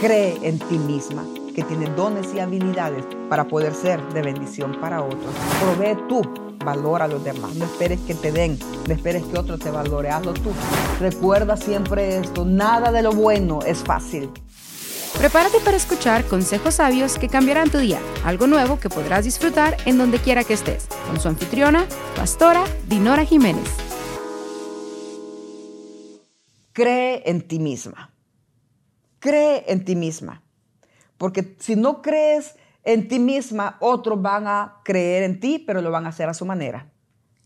Cree en ti misma, que tienes dones y habilidades para poder ser de bendición para otros. Provee tú valor a los demás. No esperes que te den, no esperes que otro te valore, hazlo tú. Recuerda siempre esto, nada de lo bueno es fácil. Prepárate para escuchar consejos sabios que cambiarán tu día, algo nuevo que podrás disfrutar en donde quiera que estés, con su anfitriona, pastora Dinora Jiménez. Cree en ti misma. Cree en ti misma. Porque si no crees en ti misma, otros van a creer en ti, pero lo van a hacer a su manera.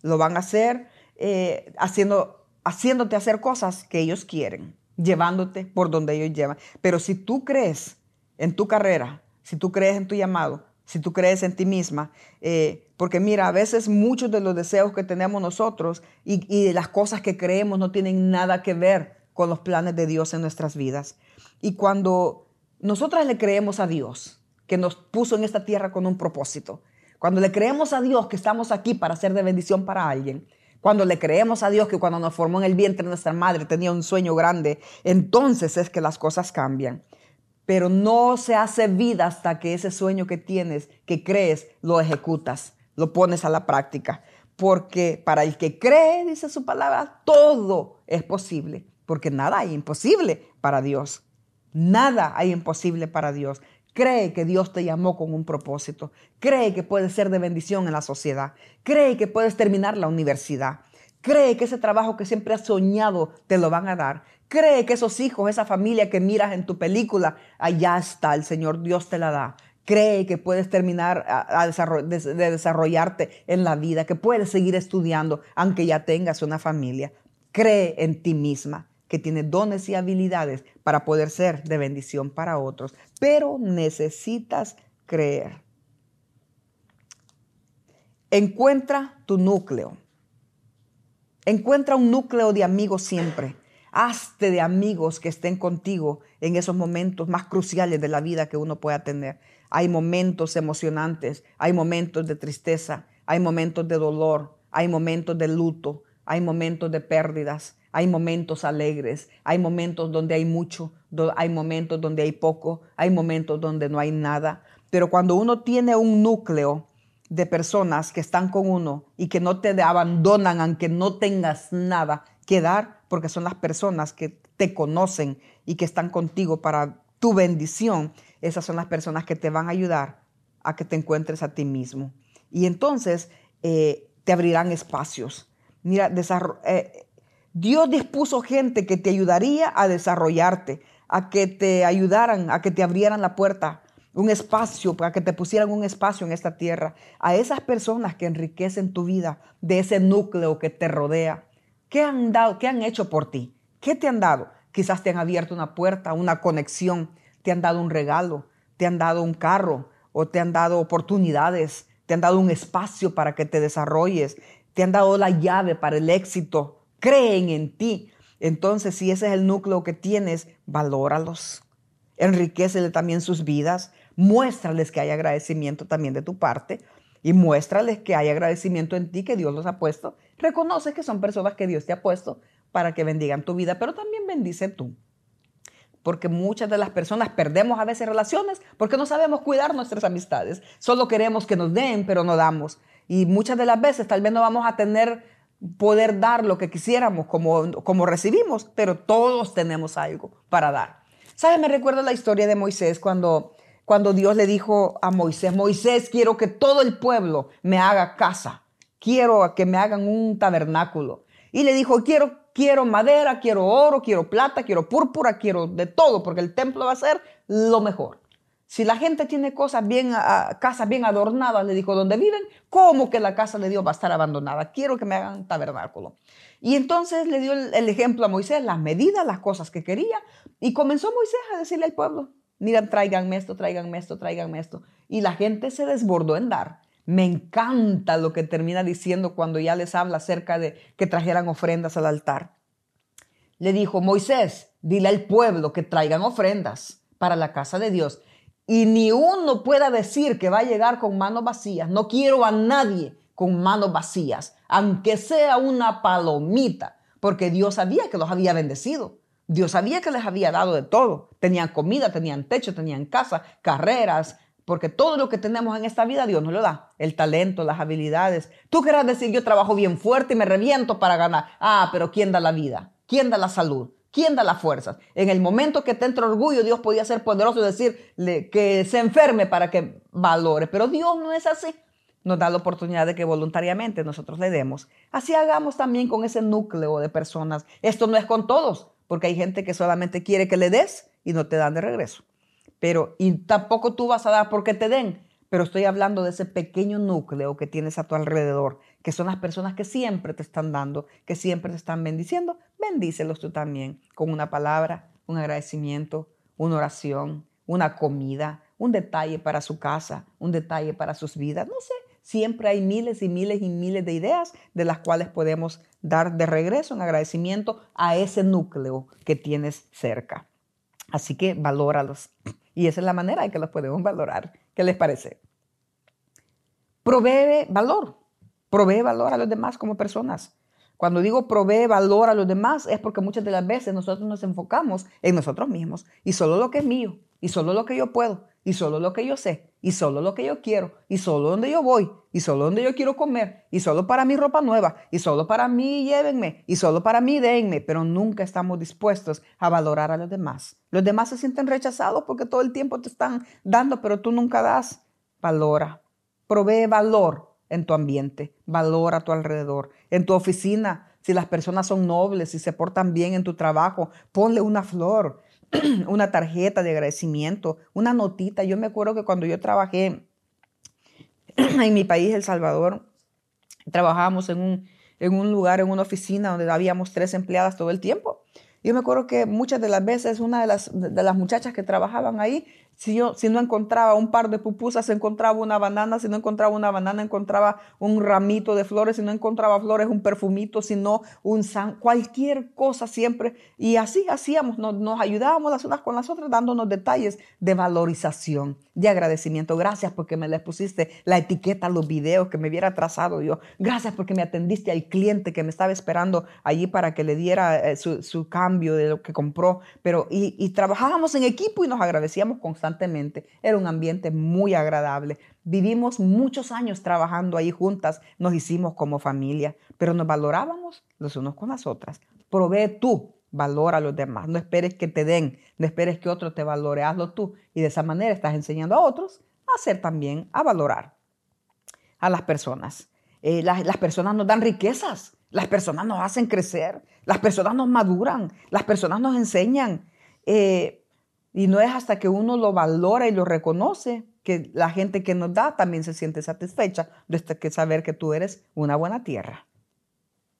Lo van a hacer eh, haciendo, haciéndote hacer cosas que ellos quieren, llevándote por donde ellos llevan. Pero si tú crees en tu carrera, si tú crees en tu llamado, si tú crees en ti misma, eh, porque mira, a veces muchos de los deseos que tenemos nosotros y, y las cosas que creemos no tienen nada que ver con los planes de Dios en nuestras vidas. Y cuando nosotras le creemos a Dios, que nos puso en esta tierra con un propósito, cuando le creemos a Dios que estamos aquí para ser de bendición para alguien, cuando le creemos a Dios que cuando nos formó en el vientre nuestra madre tenía un sueño grande, entonces es que las cosas cambian. Pero no se hace vida hasta que ese sueño que tienes, que crees, lo ejecutas, lo pones a la práctica. Porque para el que cree, dice su palabra, todo es posible porque nada hay imposible para Dios. Nada hay imposible para Dios. Cree que Dios te llamó con un propósito. Cree que puedes ser de bendición en la sociedad. Cree que puedes terminar la universidad. Cree que ese trabajo que siempre has soñado te lo van a dar. Cree que esos hijos, esa familia que miras en tu película, allá está, el Señor Dios te la da. Cree que puedes terminar a, de desarrollarte en la vida, que puedes seguir estudiando aunque ya tengas una familia. Cree en ti misma que tiene dones y habilidades para poder ser de bendición para otros, pero necesitas creer. Encuentra tu núcleo. Encuentra un núcleo de amigos siempre. Hazte de amigos que estén contigo en esos momentos más cruciales de la vida que uno pueda tener. Hay momentos emocionantes, hay momentos de tristeza, hay momentos de dolor, hay momentos de luto, hay momentos de pérdidas, hay momentos alegres, hay momentos donde hay mucho, hay momentos donde hay poco, hay momentos donde no hay nada. Pero cuando uno tiene un núcleo de personas que están con uno y que no te abandonan aunque no tengas nada que dar, porque son las personas que te conocen y que están contigo para tu bendición, esas son las personas que te van a ayudar a que te encuentres a ti mismo. Y entonces eh, te abrirán espacios. Mira, eh, Dios dispuso gente que te ayudaría a desarrollarte, a que te ayudaran, a que te abrieran la puerta, un espacio, para que te pusieran un espacio en esta tierra. A esas personas que enriquecen tu vida, de ese núcleo que te rodea. ¿Qué han dado? ¿Qué han hecho por ti? ¿Qué te han dado? Quizás te han abierto una puerta, una conexión, te han dado un regalo, te han dado un carro o te han dado oportunidades, te han dado un espacio para que te desarrolles, te han dado la llave para el éxito creen en ti. Entonces, si ese es el núcleo que tienes, valóralos. Enriquecele también sus vidas. Muéstrales que hay agradecimiento también de tu parte y muéstrales que hay agradecimiento en ti, que Dios los ha puesto. Reconoce que son personas que Dios te ha puesto para que bendigan tu vida, pero también bendice tú. Porque muchas de las personas perdemos a veces relaciones porque no sabemos cuidar nuestras amistades. Solo queremos que nos den, pero no damos. Y muchas de las veces tal vez no vamos a tener poder dar lo que quisiéramos como, como recibimos, pero todos tenemos algo para dar. ¿Sabes? Me recuerdo la historia de Moisés cuando, cuando Dios le dijo a Moisés, Moisés, quiero que todo el pueblo me haga casa, quiero que me hagan un tabernáculo. Y le dijo, quiero, quiero madera, quiero oro, quiero plata, quiero púrpura, quiero de todo, porque el templo va a ser lo mejor. Si la gente tiene cosas bien, casas bien adornadas, le dijo, donde viven, ¿cómo que la casa de Dios va a estar abandonada? Quiero que me hagan tabernáculo. Y entonces le dio el, ejemplo a Moisés, las medidas, las cosas que quería, y comenzó Moisés a decirle al pueblo, miren, tráiganme esto, tráiganme esto, tráiganme esto. Y la gente se desbordó en dar. Me encanta lo que termina diciendo cuando ya les habla acerca de que trajeran ofrendas al altar. Le dijo, Moisés, dile al pueblo que traigan ofrendas para la casa de Dios y ni uno pueda decir que va a llegar con manos vacías. No quiero a nadie con manos vacías, aunque sea una palomita, porque Dios sabía que los había bendecido. Dios sabía que les había dado de todo. Tenían comida, tenían techo, tenían casa, carreras, porque todo lo que tenemos en esta vida Dios nos lo da. El talento, las habilidades. Tú querrás decir, yo trabajo bien fuerte y me reviento para ganar. Ah, pero ¿quién da la vida? ¿Quién da la salud? ¿Quién da las fuerzas? En el momento que te entra orgullo, Dios podía ser poderoso y decirle que se enferme para que valore. Pero Dios no es así. Nos da la oportunidad de que voluntariamente nosotros le demos. Así hagamos también con ese núcleo de personas. Esto no es con todos, porque hay gente que solamente quiere que le des y no te dan de regreso pero y tampoco tú vas a dar porque te den. Pero estoy hablando de ese pequeño núcleo que tienes a tu alrededor, que son las personas que siempre te están dando, que siempre te están bendiciendo. Bendícelos tú también con una palabra, un agradecimiento, una oración, una comida, un detalle para su casa, un detalle para sus vidas. No sé, siempre hay miles y miles y miles de ideas de las cuales podemos dar de regreso un agradecimiento a ese núcleo que tienes cerca. Así que valóralos. Y esa es la manera en que los podemos valorar. ¿Qué les parece? Provee valor. Provee valor a los demás como personas. Cuando digo provee valor a los demás es porque muchas de las veces nosotros nos enfocamos en nosotros mismos y solo lo que es mío y solo lo que yo puedo y solo lo que yo sé, y solo lo que yo quiero, y solo donde yo voy, y solo donde yo quiero comer, y solo para mi ropa nueva, y solo para mí llévenme, y solo para mí denme, pero nunca estamos dispuestos a valorar a los demás. Los demás se sienten rechazados porque todo el tiempo te están dando, pero tú nunca das. Valora, provee valor en tu ambiente, valora a tu alrededor, en tu oficina. Si las personas son nobles, si se portan bien en tu trabajo, ponle una flor, una tarjeta de agradecimiento, una notita. Yo me acuerdo que cuando yo trabajé en mi país, El Salvador, trabajábamos en un, en un lugar, en una oficina donde habíamos tres empleadas todo el tiempo. Yo me acuerdo que muchas de las veces una de las, de las muchachas que trabajaban ahí si, yo, si no encontraba un par de pupusas, encontraba una banana. Si no encontraba una banana, encontraba un ramito de flores. Si no encontraba flores, un perfumito. Si no, un san, cualquier cosa siempre. Y así hacíamos, nos, nos ayudábamos las unas con las otras, dándonos detalles de valorización, de agradecimiento. Gracias porque me le pusiste la etiqueta a los videos que me hubiera trazado yo. Gracias porque me atendiste al cliente que me estaba esperando allí para que le diera eh, su, su, cambio de lo que compró. Pero, y, y trabajábamos en equipo y nos agradecíamos constantemente Era un ambiente muy agradable. Vivimos muchos años trabajando ahí juntas, nos hicimos como familia, pero nos valorábamos los unos con las otras. Provee tú valor a los demás. No esperes que te den, no esperes que otro te valore, hazlo tú. Y de esa manera estás enseñando a otros a hacer también, a valorar a las personas. Eh, las, las, personas nos dan riquezas, las personas nos hacen crecer, las personas nos maduran, las personas nos enseñan. Eh, y no es hasta que uno lo valora y lo reconoce que la gente que nos da también se siente satisfecha de que saber que tú eres una buena tierra.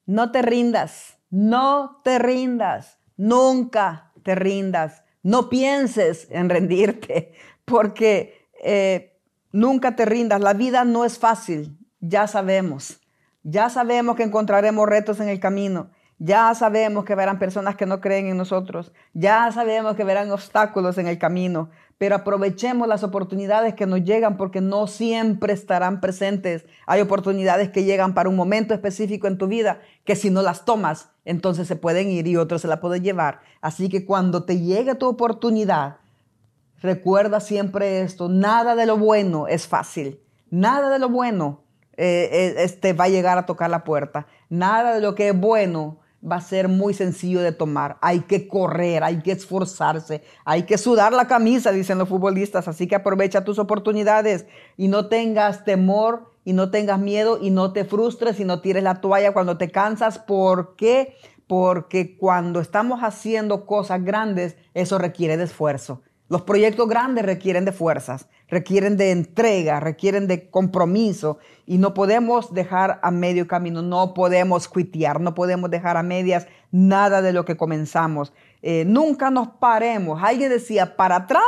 No te rindas, no te rindas, nunca te rindas. No pienses en rendirte, porque eh, nunca te rindas. La vida no es fácil, ya sabemos. Ya sabemos que encontraremos retos en el camino. Ya sabemos que verán personas que no creen en nosotros. Ya sabemos que verán obstáculos en el camino. Pero aprovechemos las oportunidades que nos llegan porque no siempre estarán presentes. Hay oportunidades que llegan para un momento específico en tu vida que si no las tomas, entonces se pueden ir y otros se la pueden llevar. Así que cuando te llegue tu oportunidad, recuerda siempre esto. Nada de lo bueno es fácil. Nada de lo bueno eh, eh, este, va a llegar a tocar la puerta. Nada de lo que es bueno va a ser muy sencillo de tomar. Hay que correr, hay que esforzarse, hay que sudar la camisa, dicen los futbolistas. Así que aprovecha tus oportunidades y no tengas temor y no tengas miedo y no te frustres y no tires la toalla cuando te cansas. ¿Por qué? Porque cuando estamos haciendo cosas grandes, eso requiere de esfuerzo. Los proyectos grandes requieren de fuerzas, requieren de entrega, requieren de compromiso y no podemos dejar a medio camino, no podemos cuitear, no podemos dejar a medias nada de lo que comenzamos. Eh, nunca nos paremos. Alguien decía, para atrás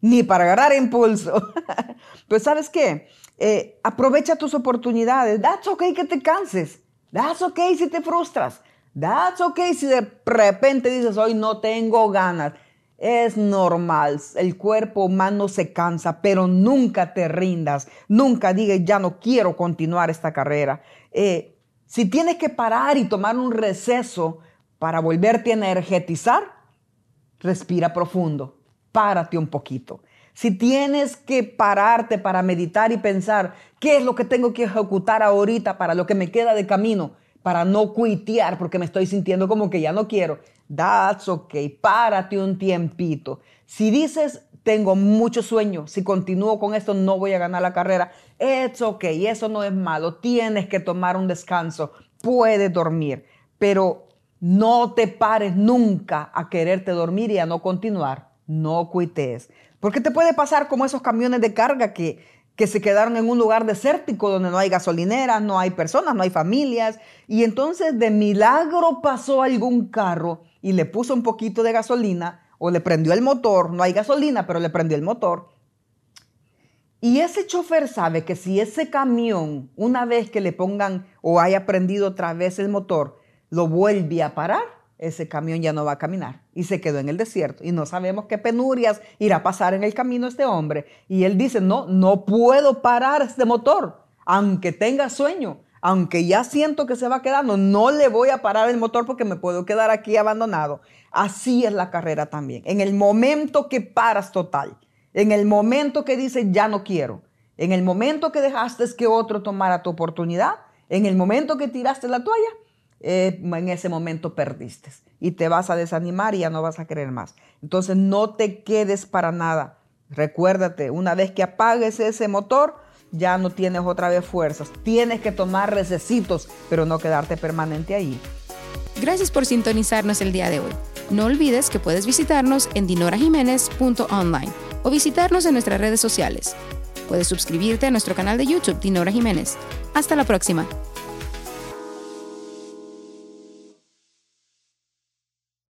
ni para agarrar impulso. pues sabes qué, eh, aprovecha tus oportunidades. That's okay que te canses. That's okay si te frustras. That's okay si de repente dices, hoy no tengo ganas. Es normal, el cuerpo humano se cansa, pero nunca te rindas, nunca digas, ya no quiero continuar esta carrera. Eh, si tienes que parar y tomar un receso para volverte a energetizar, respira profundo, párate un poquito. Si tienes que pararte para meditar y pensar qué es lo que tengo que ejecutar ahorita para lo que me queda de camino, para no cuitear porque me estoy sintiendo como que ya no quiero, that's okay, párate un tiempito. Si dices, tengo mucho sueño, si continúo con esto no voy a ganar la carrera, it's okay, eso no es malo, tienes que tomar un descanso, puedes dormir, pero no te pares nunca a quererte dormir y a no continuar, no cuitees. Porque te puede pasar como esos camiones de carga que, que se quedaron en un lugar desértico donde no hay gasolineras, no hay personas, no hay familias. Y entonces de milagro pasó algún carro y le puso un poquito de gasolina o le prendió el motor. No hay gasolina, pero le prendió el motor. Y ese chofer sabe que si ese camión, una vez que le pongan o haya prendido otra vez el motor, lo vuelve a parar, ese camión ya no va a caminar y se quedó en el desierto y no sabemos qué penurias irá a pasar en el camino este hombre. Y él dice, no, no puedo parar este motor, aunque tenga sueño, aunque ya siento que se va quedando, no le voy a parar el motor porque me puedo quedar aquí abandonado. Así es la carrera también. En el momento que paras total, en el momento que dices, ya no quiero, en el momento que dejaste que otro tomara tu oportunidad, en el momento que tiraste la toalla, eh, en ese momento perdiste y te vas a desanimar y ya no vas a querer más. Entonces no te quedes para nada. Recuérdate, una vez que apagues ese motor, ya no tienes otra vez fuerzas. Tienes que tomar recesitos, pero no quedarte permanente ahí. Gracias por sintonizarnos el día de hoy. No olvides que puedes visitarnos en dinorajiménez.online o visitarnos en nuestras redes sociales. Puedes suscribirte a nuestro canal de YouTube Dinora Jiménez. Hasta la próxima.